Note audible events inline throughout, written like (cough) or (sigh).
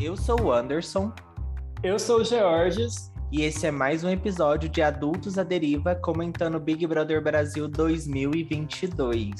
Eu sou o Anderson. Eu sou o Georges. E esse é mais um episódio de Adultos à Deriva comentando Big Brother Brasil 2022.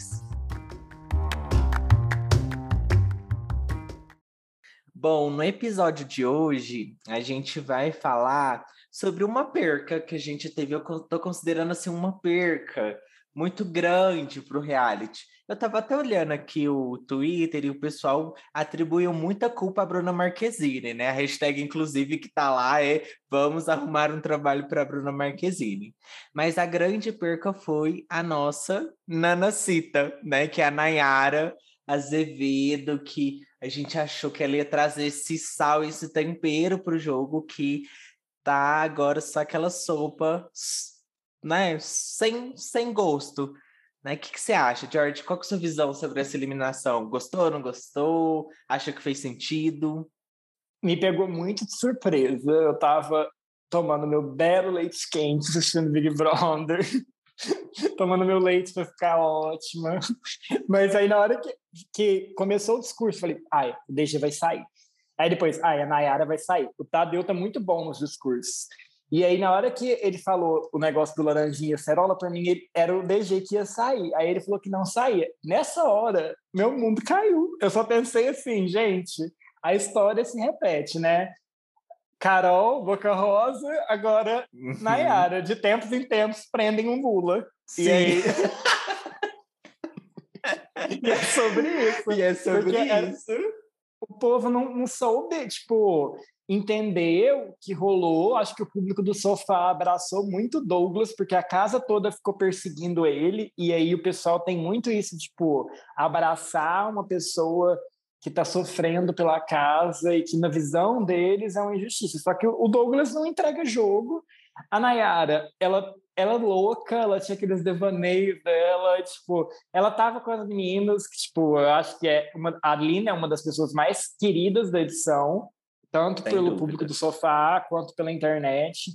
Bom, no episódio de hoje, a gente vai falar sobre uma perca que a gente teve. Eu tô considerando assim uma perca muito grande para o reality. Eu estava até olhando aqui o Twitter e o pessoal atribuiu muita culpa a Bruna Marquezine, né? A hashtag, inclusive, que tá lá é vamos arrumar um trabalho para Bruna Marquezine. Mas a grande perca foi a nossa Nanacita, né? Que é a Nayara Azevedo, que a gente achou que ela ia trazer esse sal, esse tempero para o jogo, que tá agora só aquela sopa, né? Sem, sem gosto. Né? O que, que você acha, George? Qual é a sua visão sobre essa eliminação? Gostou, ou não gostou? Acha que fez sentido? Me pegou muito de surpresa. Eu tava tomando meu belo leite quente assistindo Big Brother. (laughs) tomando meu leite para ficar ótima. Mas aí na hora que, que começou o discurso, falei, ai, o DG vai sair. Aí depois, ai, a Nayara vai sair. O Tadeu tá muito bom nos discursos. E aí, na hora que ele falou o negócio do laranjinha cerola, para mim ele, era o DG que ia sair. Aí ele falou que não saía. Nessa hora, meu mundo caiu. Eu só pensei assim, gente, a história se repete, né? Carol, Boca Rosa, agora uhum. Nayara. De tempos em tempos, prendem um Lula. Sim. E aí... (laughs) e é sobre isso. E é sobre isso. Era... O povo não, não soube, tipo entendeu que rolou. Acho que o público do sofá abraçou muito Douglas, porque a casa toda ficou perseguindo ele, e aí o pessoal tem muito isso, tipo, abraçar uma pessoa que está sofrendo pela casa e que na visão deles é uma injustiça. Só que o Douglas não entrega jogo. A Nayara, ela, ela é louca, ela tinha aqueles devaneios dela, tipo, ela tava com as meninas, que, tipo, eu acho que é uma, a Lina é uma das pessoas mais queridas da edição, tanto Sem pelo dúvida. público do sofá quanto pela internet.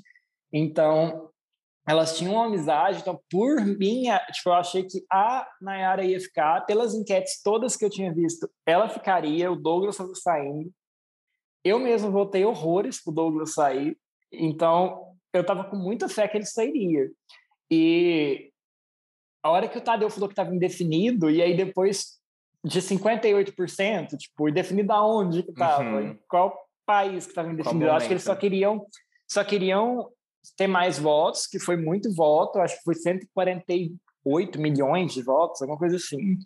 Então, elas tinham uma amizade, então, por mim, tipo, eu achei que a Nayara ia ficar, pelas enquetes todas que eu tinha visto, ela ficaria, o Douglas estava saindo. Eu mesmo votei horrores pro Douglas sair, então eu estava com muita fé que ele sairia. E a hora que o Tadeu falou que estava indefinido, e aí depois de 58%, tipo, indefinido aonde que estava, uhum. qual país que estava indefinido. Eu acho que eles só queriam, só queriam ter mais votos, que foi muito voto, acho que foi 148 milhões de votos, alguma coisa assim.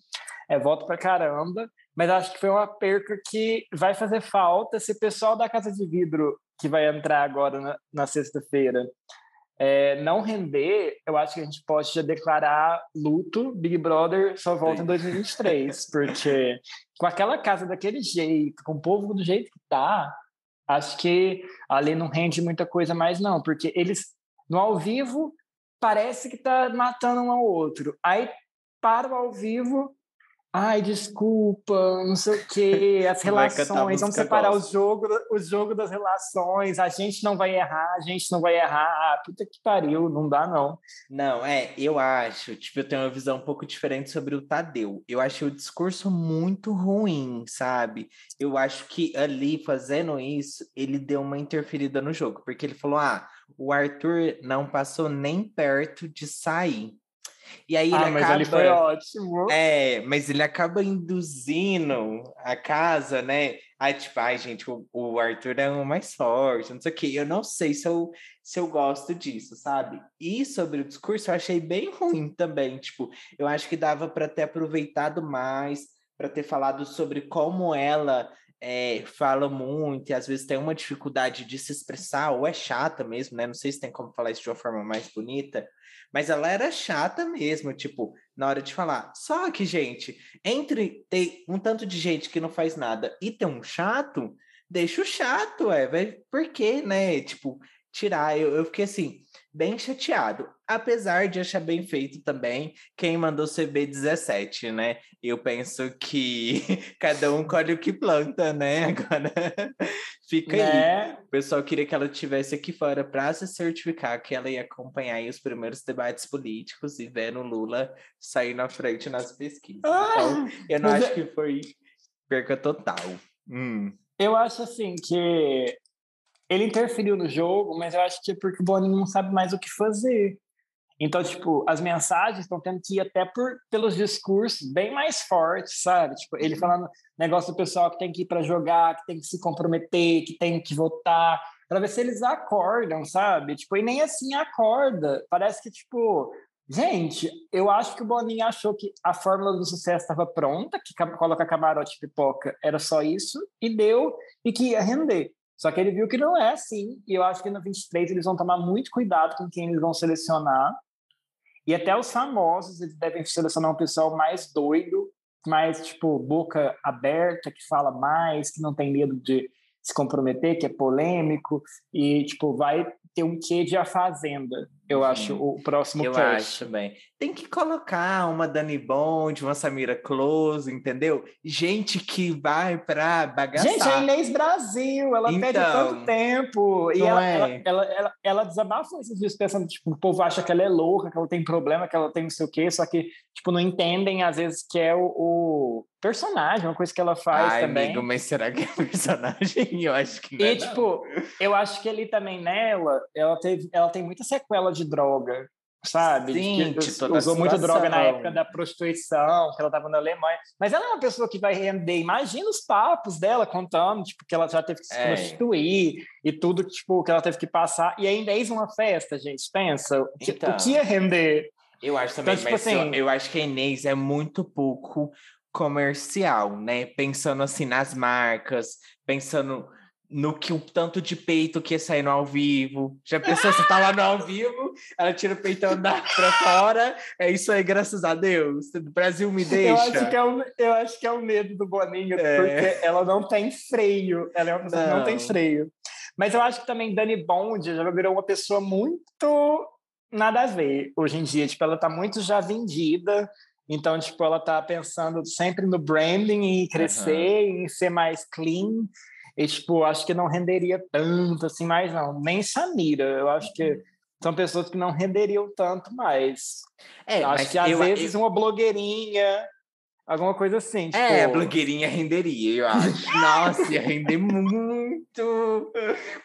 É voto para caramba, mas acho que foi uma perca que vai fazer falta se o pessoal da Casa de Vidro, que vai entrar agora na, na sexta-feira, é, não render, eu acho que a gente pode já declarar luto, Big Brother só volta Sim. em 2023, porque com aquela casa daquele jeito, com o povo do jeito que tá, Acho que ali não rende muita coisa mais, não, porque eles, no ao vivo, parece que tá matando um ao outro. Aí para o ao vivo, ai, desculpa, não sei o quê, as relações, vamos separar o jogo, o jogo das relações, a gente não vai errar, a gente não vai errar, ah, puta que pariu, não dá não. Não, é, eu acho, tipo, eu tenho uma visão um pouco diferente sobre o Tadeu. Eu acho o discurso muito ruim, sabe? Eu acho que ali, fazendo isso, ele deu uma interferida no jogo, porque ele falou, ah, o Arthur não passou nem perto de sair. E aí ah, ele mas acaba... ele foi ótimo. É, mas ele acaba induzindo a casa, né? Aí, tipo, ai, gente, o, o Arthur é o mais forte, não sei o quê. Eu não sei se eu, se eu gosto disso, sabe? E sobre o discurso, eu achei bem ruim também. Tipo, eu acho que dava para ter aproveitado mais, para ter falado sobre como ela é, fala muito e às vezes tem uma dificuldade de se expressar, ou é chata mesmo, né? Não sei se tem como falar isso de uma forma mais bonita, mas ela era chata mesmo, tipo, na hora de falar. Só que, gente, entre ter um tanto de gente que não faz nada e ter um chato, deixa o chato, é, por quê, né? Tipo, tirar. Eu, eu fiquei assim, bem chateado. Apesar de achar bem feito também quem mandou CB17, né? Eu penso que (laughs) cada um colhe o que planta, né? (laughs) Agora fica né? aí. O pessoal queria que ela tivesse aqui fora para se certificar que ela ia acompanhar os primeiros debates políticos e ver o Lula sair na frente nas pesquisas. Ah, então, eu não acho é... que foi perca total. Hum. Eu acho assim que ele interferiu no jogo, mas eu acho que é porque o Boninho não sabe mais o que fazer. Então, tipo, as mensagens estão tendo que ir até por, pelos discursos bem mais fortes, sabe? Tipo, ele uhum. falando negócio do pessoal que tem que ir para jogar, que tem que se comprometer, que tem que votar, para ver se eles acordam, sabe? Tipo, e nem assim acorda. Parece que, tipo, gente, eu acho que o Boninho achou que a fórmula do sucesso estava pronta, que coloca camarote pipoca era só isso, e deu, e que ia render. Só que ele viu que não é assim, e eu acho que no 23 eles vão tomar muito cuidado com quem eles vão selecionar, e até os famosos, eles devem selecionar um pessoal mais doido, mais, tipo, boca aberta, que fala mais, que não tem medo de se comprometer, que é polêmico, e, tipo, vai ter um quê de A Fazenda, eu uhum. acho, o próximo Eu cast. acho também. Tem que colocar uma Dani Bond, uma Samira Close, entendeu? Gente que vai pra bagaçar. Gente, a Inês Brasil, ela então, pede tanto tempo. E ela, é. ela, ela, ela, ela desabafou esses dias pensando, tipo, o povo acha que ela é louca, que ela tem problema, que ela tem não sei o quê, só que, tipo, não entendem, às vezes, que é o, o personagem, uma coisa que ela faz Ai, também. amigo, mas será que é personagem? Eu acho que não E, é, tipo, não. eu acho que ali também nela, ela, teve, ela tem muita sequela de droga, sabe? Sim, que usou muita droga na época da prostituição, que ela estava na Alemanha. Mas ela é uma pessoa que vai render. Imagina os papos dela contando, tipo, que ela já teve que se é. prostituir e tudo, tipo, que ela teve que passar. E ainda eis uma festa, gente. Pensa, então, o que ia render? Eu acho também, então, tipo mas assim, eu, eu acho que a Inês é muito pouco comercial, né? Pensando assim nas marcas, pensando no que o tanto de peito que ia sair no ao vivo. Já pensou, você tá lá no ao vivo, ela tira o peitão da pra fora, é isso aí, graças a Deus. O Brasil me deixa. Eu acho que é o, eu acho que é o medo do Boninho, é. porque ela não tem freio, ela é uma pessoa não. que não tem freio. Mas eu acho que também Dani Bond já virou uma pessoa muito nada a ver hoje em dia. Tipo, ela tá muito já vendida, então, tipo, ela tá pensando sempre no branding e crescer, uhum. em ser mais clean. E, tipo, acho que não renderia tanto assim mais, não. Nem Samira. Eu acho que são pessoas que não renderiam tanto mais. É, acho que às eu, vezes eu... uma blogueirinha, alguma coisa assim. Tipo... É, a blogueirinha renderia, eu acho. (laughs) Nossa, ia render muito.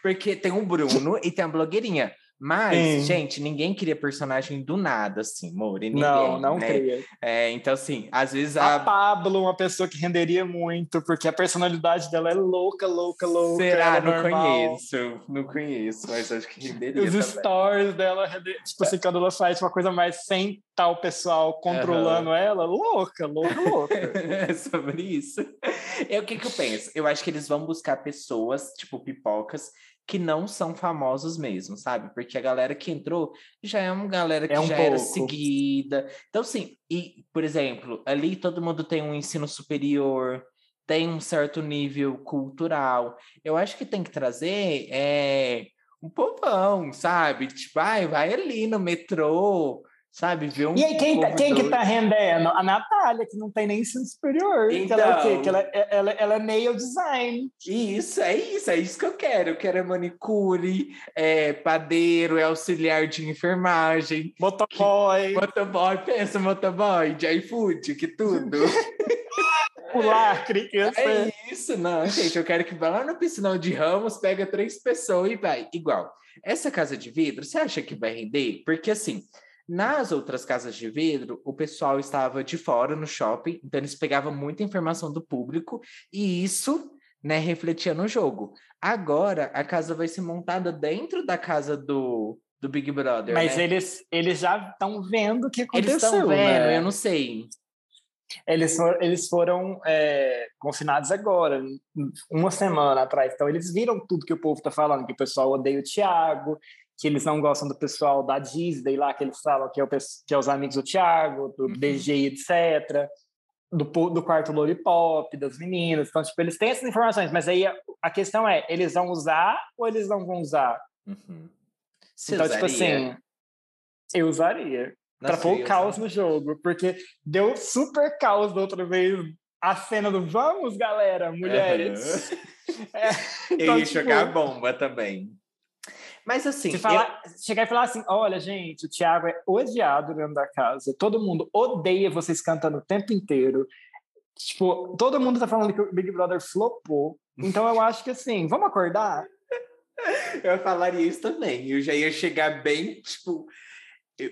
Porque tem o Bruno e tem a blogueirinha. Mas, Sim. gente, ninguém cria personagem do nada, assim, More. Ninguém, não, não né? cria. É, então, assim, às vezes a... a... Pablo, uma pessoa que renderia muito, porque a personalidade dela é louca, louca, louca. Será? É não normal. conheço, não conheço, mas acho que renderia Os também. stories dela, tipo assim, quando ela faz uma coisa mais sem tal pessoal controlando uhum. ela, louca, louca, louca. é (laughs) sobre isso. É o que que eu penso? Eu acho que eles vão buscar pessoas, tipo, pipocas, que não são famosos mesmo, sabe? Porque a galera que entrou já é uma galera que é um já pouco. era seguida. Então, sim, e, por exemplo, ali todo mundo tem um ensino superior, tem um certo nível cultural. Eu acho que tem que trazer é, um povão, sabe? Tipo, ai, vai ali no metrô, sabe? Ver um e aí, quem, tá, quem que tá rendendo? A Natália, que não tem nem ensino superior. Então... Que ela é o quê? Que ela, é, ela, ela é nail design. Isso, é isso, é isso que eu quero. Eu quero é manicure, é padeiro, é auxiliar de enfermagem. Motoboy. motoboy, pensa motoboy, de iFood, que tudo. (laughs) Pular, criança. É isso, não, gente. Eu quero que vá lá no piscinão de Ramos, pega três pessoas e vai. Igual. Essa casa de vidro, você acha que vai render? Porque assim, nas outras casas de vidro, o pessoal estava de fora no shopping, então eles pegavam muita informação do público e isso, né, refletia no jogo. Agora, a casa vai ser montada dentro da casa do, do Big Brother. Mas né? eles, eles já estão vendo o que aconteceu. Eles estão vendo, né? eu não sei. Eles, for, eles foram é, confinados agora, uma semana atrás. Então, eles viram tudo que o povo está falando, que o pessoal odeia o Thiago, que eles não gostam do pessoal da Disney lá, que eles falam que é, o, que é os amigos do Thiago, do uhum. DG, etc., do, do quarto Lollipop, das meninas. Então, tipo, eles têm essas informações, mas aí a, a questão é, eles vão usar ou eles não vão usar? Uhum. então, tipo assim, eu usaria. para pôr caos no jogo, porque deu super caos da outra vez a cena do vamos, galera, mulheres. Uhum. (laughs) É, (laughs) então, eu ia tipo, jogar bomba também. Mas assim. Falar, eu... Chegar e falar assim: olha, gente, o Thiago é odiado dentro da casa. Todo mundo odeia vocês cantando o tempo inteiro. Tipo, todo mundo tá falando que o Big Brother flopou. Então eu acho que assim, vamos acordar? (laughs) Eu falaria isso também. Eu já ia chegar bem, tipo.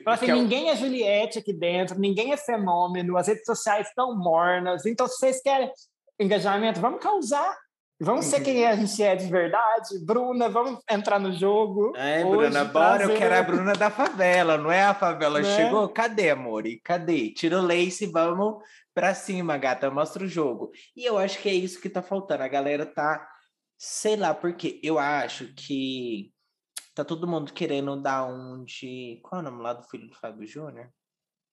Assim, ninguém é Juliette aqui dentro, ninguém é fenômeno, as redes sociais estão mornas. Então, se vocês querem engajamento, vamos causar. Vamos ser quem a gente é de verdade. Bruna, vamos entrar no jogo. É, Bruna, bora. Eu quero a Bruna da favela, não é a favela. Né? Chegou? Cadê, amor? E cadê? Tira o lace, vamos pra cima, gata. Mostra o jogo. E eu acho que é isso que tá faltando. A galera tá. Sei lá, porque eu acho que tá todo mundo querendo dar um de. Qual é o nome lá do filho do Fábio Júnior?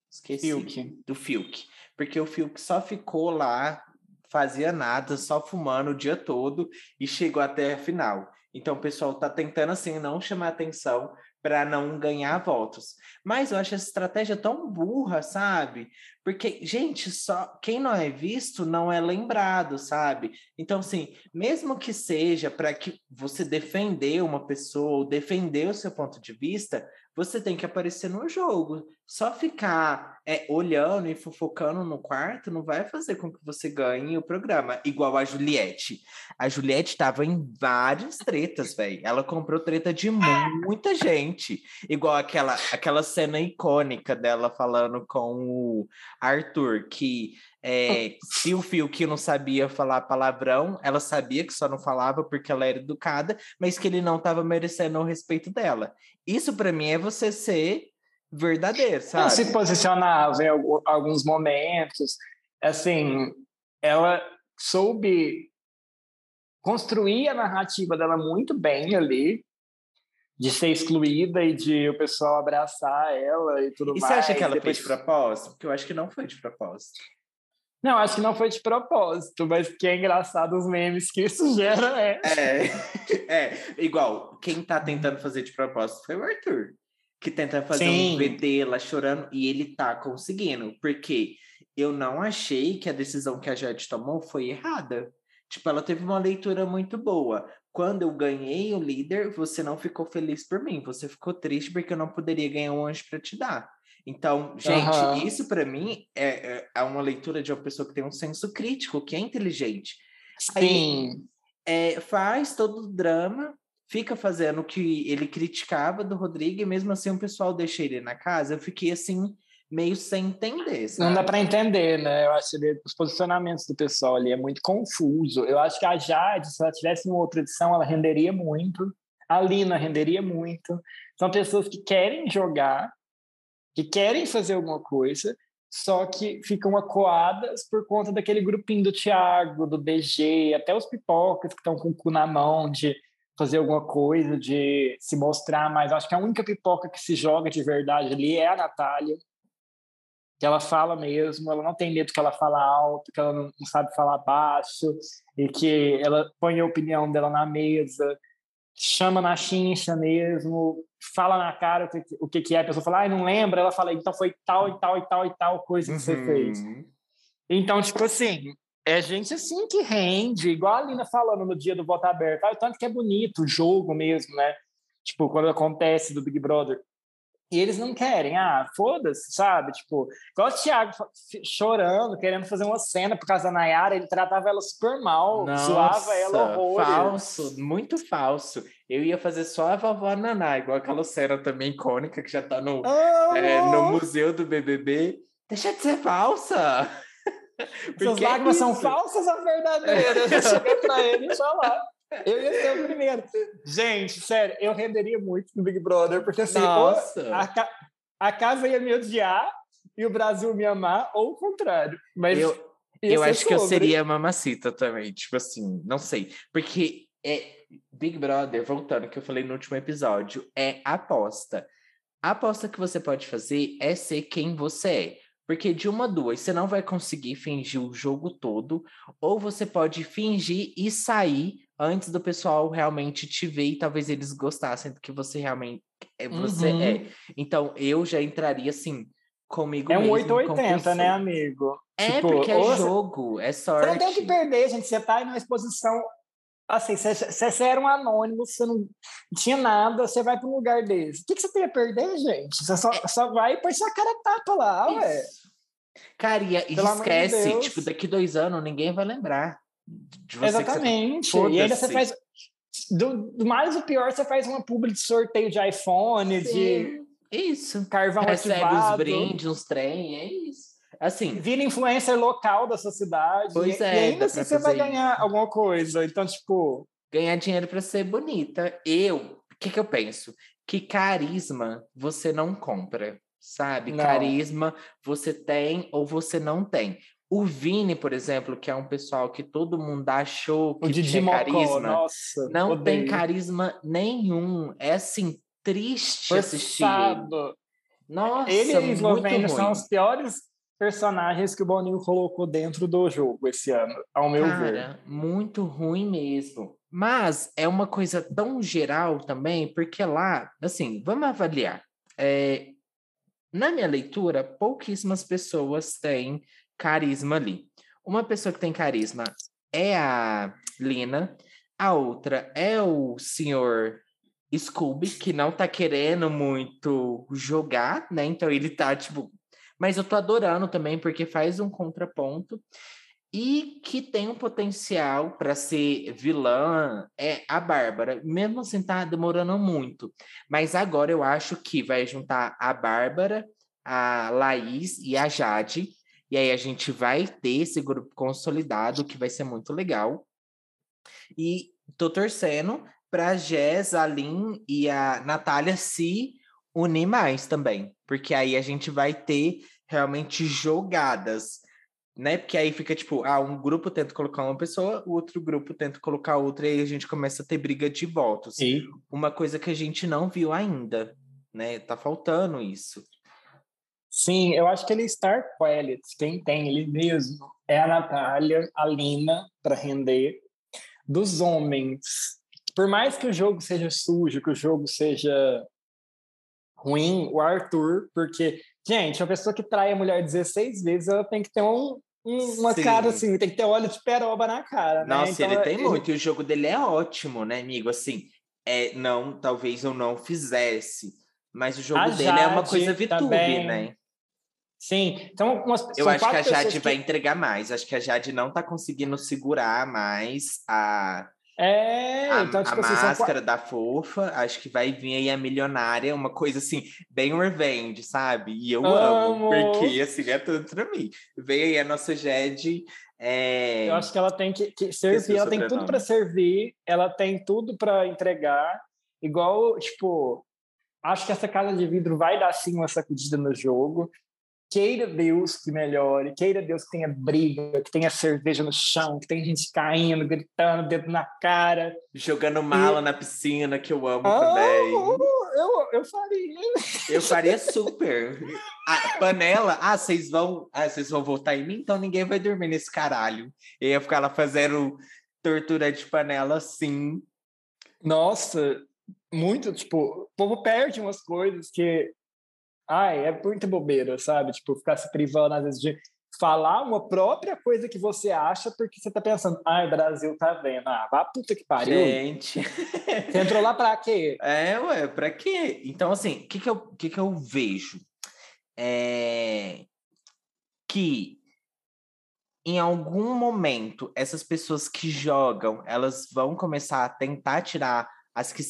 Esqueci. Fiuk. Do Fiuk. Porque o Fiuk só ficou lá fazia nada, só fumando o dia todo e chegou até a final. Então o pessoal está tentando assim não chamar atenção para não ganhar votos. Mas eu acho essa estratégia tão burra, sabe? Porque, gente, só quem não é visto não é lembrado, sabe? Então, assim, mesmo que seja para que você defender uma pessoa ou defender o seu ponto de vista, você tem que aparecer no jogo. Só ficar é, olhando e fofocando no quarto não vai fazer com que você ganhe o programa. Igual a Juliette. A Juliette estava em várias tretas, velho. Ela comprou treta de muita gente. Igual aquela, aquela cena icônica dela falando com o Arthur, que é, se o Fiuk não sabia falar palavrão, ela sabia que só não falava porque ela era educada, mas que ele não estava merecendo o respeito dela. Isso para mim é você ser verdadeiro, sabe? Ela se posicionava em alguns momentos, assim, ela soube construir a narrativa dela muito bem ali, de ser excluída e de o pessoal abraçar ela e tudo e mais. E você acha que ela depois... fez de propósito? Porque eu acho que não foi de propósito. Não, acho que não foi de propósito, mas que é engraçado os memes que isso gera, é. É, (laughs) é igual, quem tá tentando fazer de propósito foi o Arthur, que tenta fazer Sim. um VT lá chorando e ele tá conseguindo, porque eu não achei que a decisão que a Jade tomou foi errada. Tipo, ela teve uma leitura muito boa. Quando eu ganhei o líder, você não ficou feliz por mim, você ficou triste porque eu não poderia ganhar um anjo para te dar. Então, gente, uhum. isso para mim é, é, é, uma leitura de uma pessoa que tem um senso crítico, que é inteligente. Sim. Aí, é, faz todo o drama, fica fazendo o que ele criticava do Rodrigo, e mesmo assim o pessoal deixa ele na casa. Eu fiquei assim, meio sem entender. Sabe? Não dá para entender, né? Eu acho que os posicionamentos do pessoal ali é muito confuso. Eu acho que a Jade, se ela tivesse uma outra edição, ela renderia muito. A Lina renderia muito. São pessoas que querem jogar, que querem fazer alguma coisa, só que ficam acuadas por conta daquele grupinho do Thiago, do BG, até os pipocas que estão com o cu na mão de fazer alguma coisa, de se mostrar mais. Acho que a única pipoca que se joga de verdade ali é a Natália, que ela fala mesmo, ela não tem medo que ela fala alto, que ela não sabe falar baixo, e que ela põe a opinião dela na mesa, chama na chincha mesmo, fala na cara o que, o que, que é, a pessoa fala, ah, não lembra, ela fala, então foi tal e tal e tal e tal coisa que uhum. você fez. Então, tipo assim, é gente assim que rende, igual a Lina falando no dia do voto aberto, ah, tanto que é bonito o jogo mesmo, né? Tipo, quando acontece do Big Brother. E eles não querem, ah, foda-se, sabe? Tipo, igual o Thiago chorando, querendo fazer uma cena por causa da Nayara, ele tratava ela super mal, Nossa, zoava ela horror. Falso, muito falso. Eu ia fazer só a vovó Naná, igual aquela cena também icônica que já tá no, oh! é, no museu do BBB. Deixa de ser falsa! Suas lágrimas é são falsas ou verdadeiras? Eu cheguei pra ele e falar. Eu ia ser o primeiro. Gente, sério, eu renderia muito no Big Brother, porque assim, a, a, casa ia me odiar e o Brasil me amar, ou o contrário. Mas eu, eu acho sobre. que eu seria mamacita também, tipo assim, não sei. Porque é Big Brother, voltando que eu falei no último episódio, é aposta. A aposta que você pode fazer é ser quem você é. Porque de uma duas, você não vai conseguir fingir o jogo todo, ou você pode fingir e sair antes do pessoal realmente te ver e talvez eles gostassem do que você realmente é, você uhum. é. Então eu já entraria assim comigo É um 880, né, amigo? É, tipo, porque é jogo, é sorte. Você não tem que perder, gente. Você tá em uma exposição. Assim, você, você era um anônimo, você não tinha nada, você vai para um lugar desse. O que, que você tem a perder, gente? Você só, só vai e põe sua cara tapa lá, ué. Cara, e, e esquece, de tipo, daqui dois anos ninguém vai lembrar. De você Exatamente. Você... E ainda você faz. Do, do, mais o pior, você faz uma publi de sorteio de iPhone, Sim. de. Isso. Carvão Recebe ativado. os brindes, uns trem, é isso. Assim. Vira influencer local da sua cidade. Pois e, é. E ainda assim você vai ganhar isso. alguma coisa. Então, tipo. Ganhar dinheiro para ser bonita. Eu, o que, que eu penso? Que carisma você não compra sabe? Não. Carisma você tem ou você não tem. O Vini, por exemplo, que é um pessoal que todo mundo achou que tinha carisma, nossa, não odeio. tem carisma nenhum. É assim, triste Forçado. assistir. Nossa, ele e Eslovênia são os piores personagens que o Boninho colocou dentro do jogo esse ano, ao meu Cara, ver. muito ruim mesmo. Mas é uma coisa tão geral também, porque lá, assim, vamos avaliar. É, na minha leitura, pouquíssimas pessoas têm carisma ali. Uma pessoa que tem carisma é a Lina, a outra é o senhor Scooby, que não tá querendo muito jogar, né? Então ele tá tipo. Mas eu tô adorando também, porque faz um contraponto. E que tem um potencial para ser vilã é a Bárbara. Mesmo assim, tá demorando muito. Mas agora eu acho que vai juntar a Bárbara, a Laís e a Jade. E aí a gente vai ter esse grupo consolidado, que vai ser muito legal. E tô torcendo para Jess, a Lin e a Natália se unir mais também. Porque aí a gente vai ter realmente jogadas né? Porque aí fica tipo, ah, um grupo tenta colocar uma pessoa, o outro grupo tenta colocar outra, e aí a gente começa a ter briga de votos. Sim. Uma coisa que a gente não viu ainda, né? Tá faltando isso. Sim, eu acho que ele é Star Quality, quem tem ele mesmo é a Natália, a Lina, para render. Dos homens, por mais que o jogo seja sujo, que o jogo seja ruim, o Arthur, porque, gente, uma pessoa que trai a mulher 16 vezes, ela tem que ter um, uma Sim. cara assim, tem que ter óleo de peroba na cara. Né? Nossa, então, ele tem ele... muito, e o jogo dele é ótimo, né, amigo? Assim, é, não, talvez eu não fizesse, mas o jogo a dele Jade é uma coisa VTube, né? Sim, então umas, eu acho que a Jade que... vai entregar mais. Acho que a Jade não tá conseguindo segurar mais a é, a, então, tipo a assim, máscara são... da fofa, acho que vai vir aí a milionária, uma coisa assim, bem revenge, sabe? E eu amo, amo porque assim, é tudo pra mim. Vem aí a nossa Jed. É... Eu acho que ela tem que, que servir, ela tem tudo para servir, ela tem tudo para entregar. Igual, tipo, acho que essa casa de vidro vai dar sim uma sacudida no jogo. Queira Deus que melhore, queira Deus que tenha briga, que tenha cerveja no chão, que tenha gente caindo, gritando, dedo na cara. Jogando mala e... na piscina, que eu amo ah, também. Eu, eu faria. Eu faria super. A panela, ah, vocês vão, ah, vocês vão voltar em mim, então ninguém vai dormir nesse caralho. Eu ia ficar lá fazendo tortura de panela assim. Nossa, muito, tipo, o povo perde umas coisas que Ai, é muita bobeira, sabe? Tipo, ficar se privando, às vezes, de falar uma própria coisa que você acha porque você tá pensando, ai, Brasil tá vendo. Ah, vá puta que pariu. Gente. Você entrou lá pra quê? (laughs) É, ué, pra quê? Então, assim, o que que eu, que que eu vejo? É... Que em algum momento essas pessoas que jogam, elas vão começar a tentar tirar as que,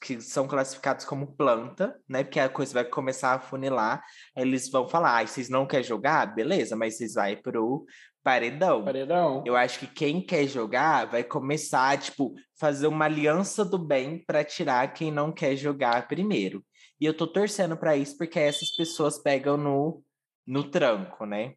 que são classificadas como planta, né? Porque a coisa vai começar a funilar, eles vão falar, ah, vocês não querem jogar? Beleza, mas vocês vai pro paredão. Paredão. Eu acho que quem quer jogar vai começar, tipo, fazer uma aliança do bem para tirar quem não quer jogar primeiro. E eu tô torcendo para isso porque essas pessoas pegam no, no tranco, né?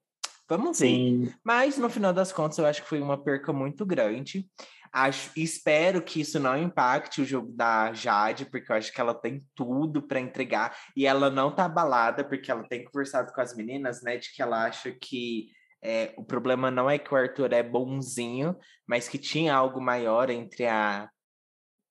Vamos Sim. ver. Mas no final das contas, eu acho que foi uma perca muito grande. Acho, espero que isso não impacte o jogo da Jade, porque eu acho que ela tem tudo para entregar e ela não tá abalada, porque ela tem conversado com as meninas, né, de que ela acha que é, o problema não é que o Arthur é bonzinho, mas que tinha algo maior entre a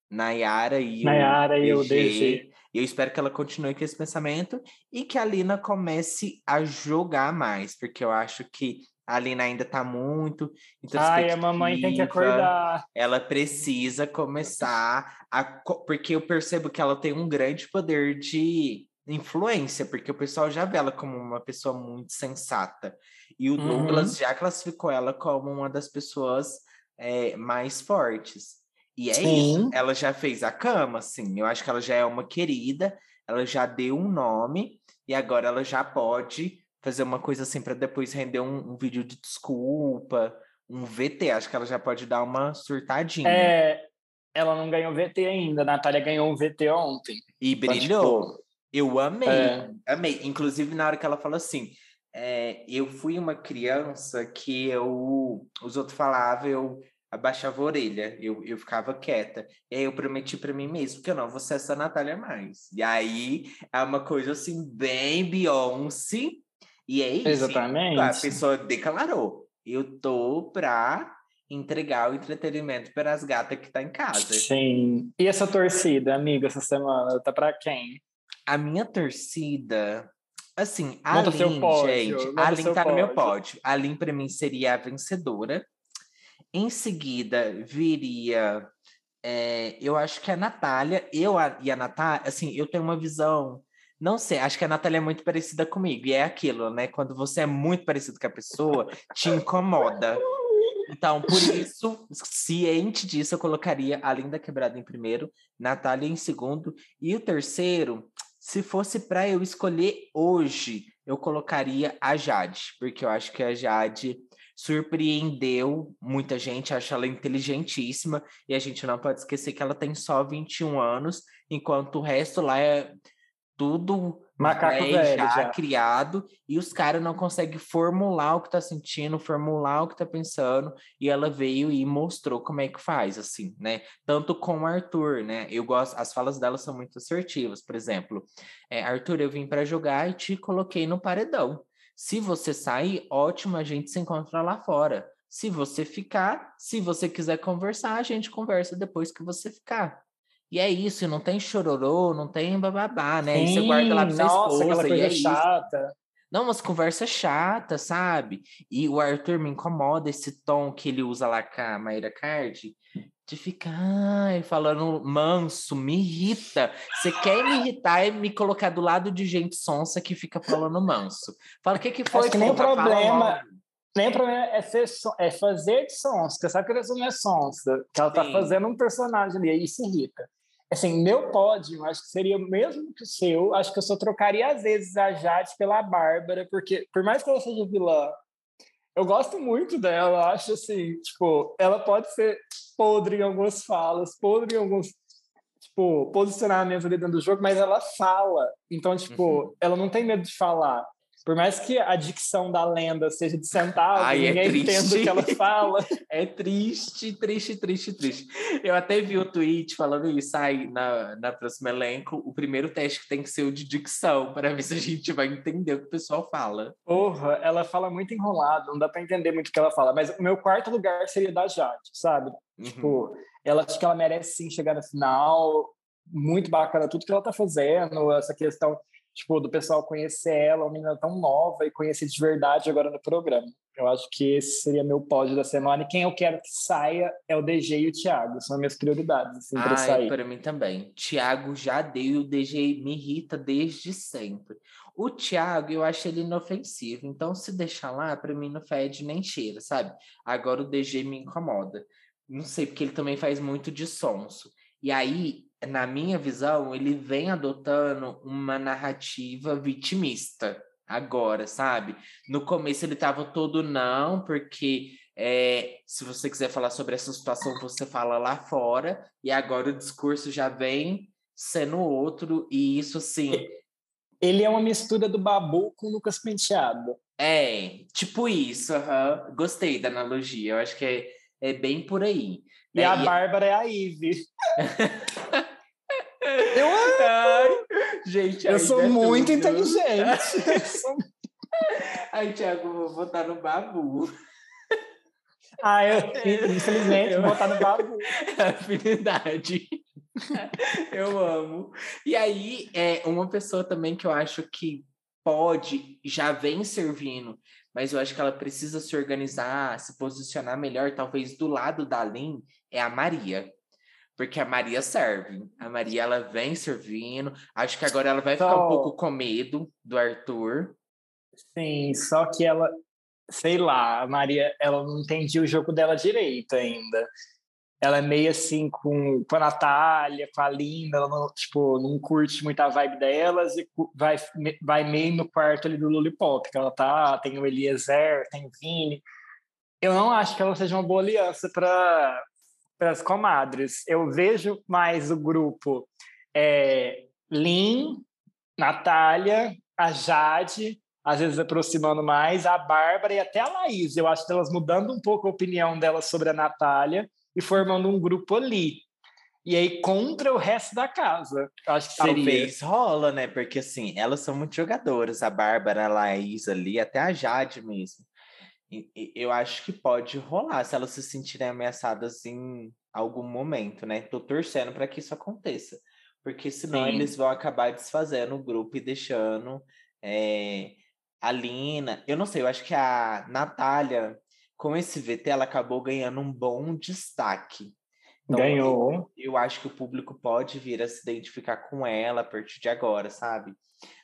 Nayara e Nayara o e o DG. E eu espero que ela continue com esse pensamento e que a Lina comece a jogar mais, porque eu acho que a Alina ainda tá muito. Ai, a mamãe tem que acordar. Ela precisa começar a. Porque eu percebo que ela tem um grande poder de influência, porque o pessoal já vê ela como uma pessoa muito sensata. E o uhum. Douglas já classificou ela como uma das pessoas é, mais fortes. E é Sim. isso. Ela já fez a cama, assim. Eu acho que ela já é uma querida, ela já deu um nome, e agora ela já pode fazer uma coisa assim para depois render um, um, vídeo de desculpa, um VT. Acho que ela já pode dar uma surtadinha. É, ela não ganhou VT ainda. A Natália ganhou um VT ontem. E então, brilhou. Tipo, eu amei, é. amei. Inclusive, na hora que ela falou assim, é, eu fui uma criança que eu, os outros falavam, eu abaixava a orelha, eu, eu ficava quieta. E aí eu prometi para mim mesmo que eu não vou ser essa Natália mais. E aí é uma coisa assim, bem Beyoncé. E é isso. Exatamente. A pessoa declarou: eu tô pra entregar o entretenimento para as gatas que tá em casa. Sim. E essa torcida, amiga, essa semana, tá para quem? A minha torcida, assim, a Lin, gente, a Lin tá pódio. no meu pódio. A Lin para mim seria a vencedora. Em seguida, viria, é, eu acho que a Natália, eu a, e a Natália, assim, eu tenho uma visão, não sei, acho que a Natália é muito parecida comigo, e é aquilo, né? Quando você é muito parecido com a pessoa, te incomoda. Então, por isso, ciente disso, eu colocaria a Linda Quebrada em primeiro, Natália em segundo, e o terceiro, se fosse para eu escolher hoje, eu colocaria a Jade, porque eu acho que a Jade surpreendeu muita gente, acho ela inteligentíssima, e a gente não pode esquecer que ela tem só 21 anos, enquanto o resto lá é tudo Macaco velho, já, já, criado e os caras não conseguem formular o que tá sentindo, formular o que tá pensando, e ela veio e mostrou como é que faz, assim, né? Tanto com o Arthur, né? Eu gosto, as falas dela são muito assertivas, por exemplo, é, Arthur, eu vim para jogar e te coloquei no paredão. Se você sair, ótimo, a gente se encontra lá fora. Se você ficar, se você quiser conversar, a gente conversa depois que você ficar. E é isso, não tem chororô, não tem bababá, né? Sim, e você guarda lá pra sua nossa, esposa, e é chata. Isso. Não, umas conversas chatas, sabe? E o Arthur me incomoda esse tom que ele usa lá com a Mayra Card, de ficar falando manso, me irrita. Você quer me irritar e me colocar do lado de gente sonsa que fica falando manso. Fala, o que, que foi? Acho que nem problema... Nem o problema é, ser, é fazer de sonsa. Sabe que ela não é sonsa. Que ela tá Sim. tá fazendo um personagem ali, aí se irrita. Assim, meu pódio, acho que seria o mesmo que o seu. Acho que eu só trocaria às vezes a Jade pela Bárbara, porque por mais que ela seja vilã, eu gosto muito dela. Acho assim, tipo, ela pode ser podre em algumas falas, podre em alguns tipo, posicionamentos ali dentro do jogo, mas ela fala. Então, tipo, uhum. ela não tem medo de falar. Por mais que a dicção da lenda seja de centavos, Ai, é ninguém é entenda o que ela fala. (laughs) É triste, triste, triste, triste. Eu até vi o um tweet falando isso aí na, na próxima elenco. O primeiro teste tem que ser o de dicção, para ver se a gente vai entender o que o pessoal fala. Porra, ela fala muito enrolado, não dá para entender muito o que ela fala. Mas o meu quarto lugar seria da Jade, sabe? Uhum. Tipo, ela acho que ela merece sim chegar na final. Muito bacana tudo que ela tá fazendo, essa questão tipo, do pessoal conhecer ela, uma menina tão nova, e conhecer de verdade agora no programa. Eu acho que esse seria meu pódio da semana. E quem eu quero que saia é o DG e o Thiago. São minhas prioridades, assim, para sair. para mim também. Thiago já deu e o DG me irrita desde sempre. O Thiago, eu acho ele inofensivo. Então, se deixar lá, para mim não fede nem cheira, sabe? Agora o DG me incomoda. Não sei, porque ele também faz muito de sonso. E aí, na minha visão, ele vem adotando uma narrativa vitimista agora, sabe? No começo ele tava todo não, porque é, se você quiser falar sobre essa situação, você fala lá fora, e agora o discurso já vem sendo outro, e isso assim. Ele é uma mistura do Babu com o Lucas Penteado. É, tipo isso, uhum. gostei da analogia, eu acho que é, é bem por aí. E é, a e... Bárbara é a Ive. (laughs) Eu, Ai, gente, eu (laughs) sou muito tudo. inteligente. Ai, Thiago, vou votar no Babu. Ah, eu, infelizmente, eu... vou votar no Babu. (laughs) Afinidade. eu amo. E aí, é uma pessoa também que eu acho que pode, já vem servindo, mas eu acho que ela precisa se organizar, se posicionar melhor, talvez do lado da Lin, é a Maria porque a Maria serve. A Maria ela vem servindo. Acho que agora ela vai só... ficar um pouco com medo do Arthur. Sim, só que ela sei lá, a Maria, ela não entendia o jogo dela direito ainda. Ela é meio assim com, com a Natália, com a Linda, ela não, tipo, não curte muito a vibe delas e vai, vai meio no quarto ali do Lollipop, que ela tá, tem o Eliezer, tem o Vini. Eu não acho que ela seja uma boa aliança para as comadres. Eu vejo mais o grupo é, Lin, Natália, a Jade, às vezes aproximando mais, a Bárbara e até a Laís. Eu acho que elas mudando um pouco a opinião delas sobre a Natália e formando um grupo ali. E aí contra o resto da casa. Acho que seria. Talvez rola, né? Porque assim, elas são muito jogadoras, a Bárbara, a Laís ali, até a Jade mesmo. Eu acho que pode rolar se elas se sentirem ameaçadas em algum momento, né? Tô torcendo para que isso aconteça. Porque senão Sim. eles vão acabar desfazendo o grupo e deixando é, a Lina. Eu não sei, eu acho que a Natália com esse VT, ela acabou ganhando um bom destaque. Então, Ganhou. Eu, eu, acho que o público pode vir a se identificar com ela a partir de agora, sabe?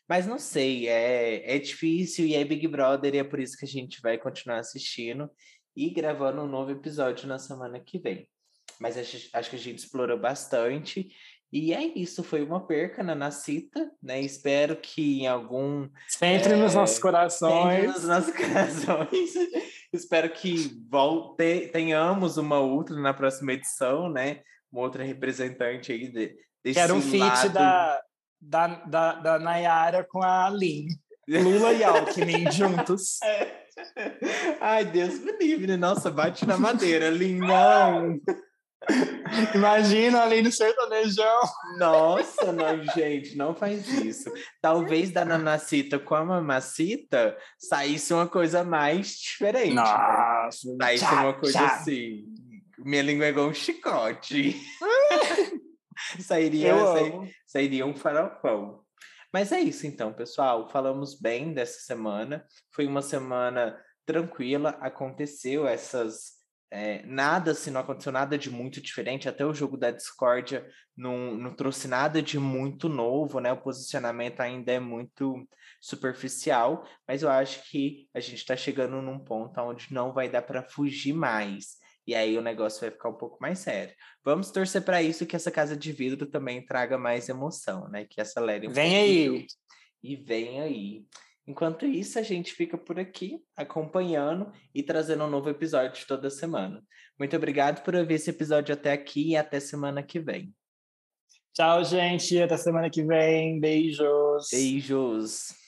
Mas não sei, é, é difícil e é Big Brother e é por isso que a gente vai continuar assistindo e gravando um novo episódio na semana que vem. Mas acho, acho que a gente explorou bastante e é isso, foi uma perca na Nacita, né? Espero que em algum. Sempre é, nos nossos corações. Sempre nos nossos (laughs) corações. Espero que volte, tenhamos uma outra na próxima edição, né? Uma outra representante aí de, desse Quero um feat da, da, da, da Nayara com a Lin. Lula e Alckmin (laughs) juntos. É. Ai, Deus me livre. Nossa, bate na madeira. Lin, não. Imagina ali no sertanejão. Nossa, não, gente, não faz isso. Talvez da Nanacita com a Mamacita saísse uma coisa mais diferente. Né? Nossa, né? saísse tchá, uma coisa tchá. assim. Minha língua é igual um chicote. (laughs) (laughs) sairia, sairia, sairia um farofão. Mas é isso então, pessoal. Falamos bem dessa semana. Foi uma semana tranquila. Aconteceu essas é, nada, assim, não aconteceu nada de muito diferente, até o jogo da discórdia não, não trouxe nada de muito novo, né? O posicionamento ainda é muito superficial, mas eu acho que a gente está chegando num ponto onde não vai dar para fugir mais. E aí o negócio vai ficar um pouco mais sério. Vamos torcer para isso que essa casa de vidro também traga mais emoção, né? Que acelere um Vem aí! E vem aí. Enquanto isso, a gente fica por aqui acompanhando e trazendo um novo episódio toda semana. Muito obrigado por ouvir esse episódio até aqui e até semana que vem. Tchau, gente. Até semana que vem. Beijos. Beijos.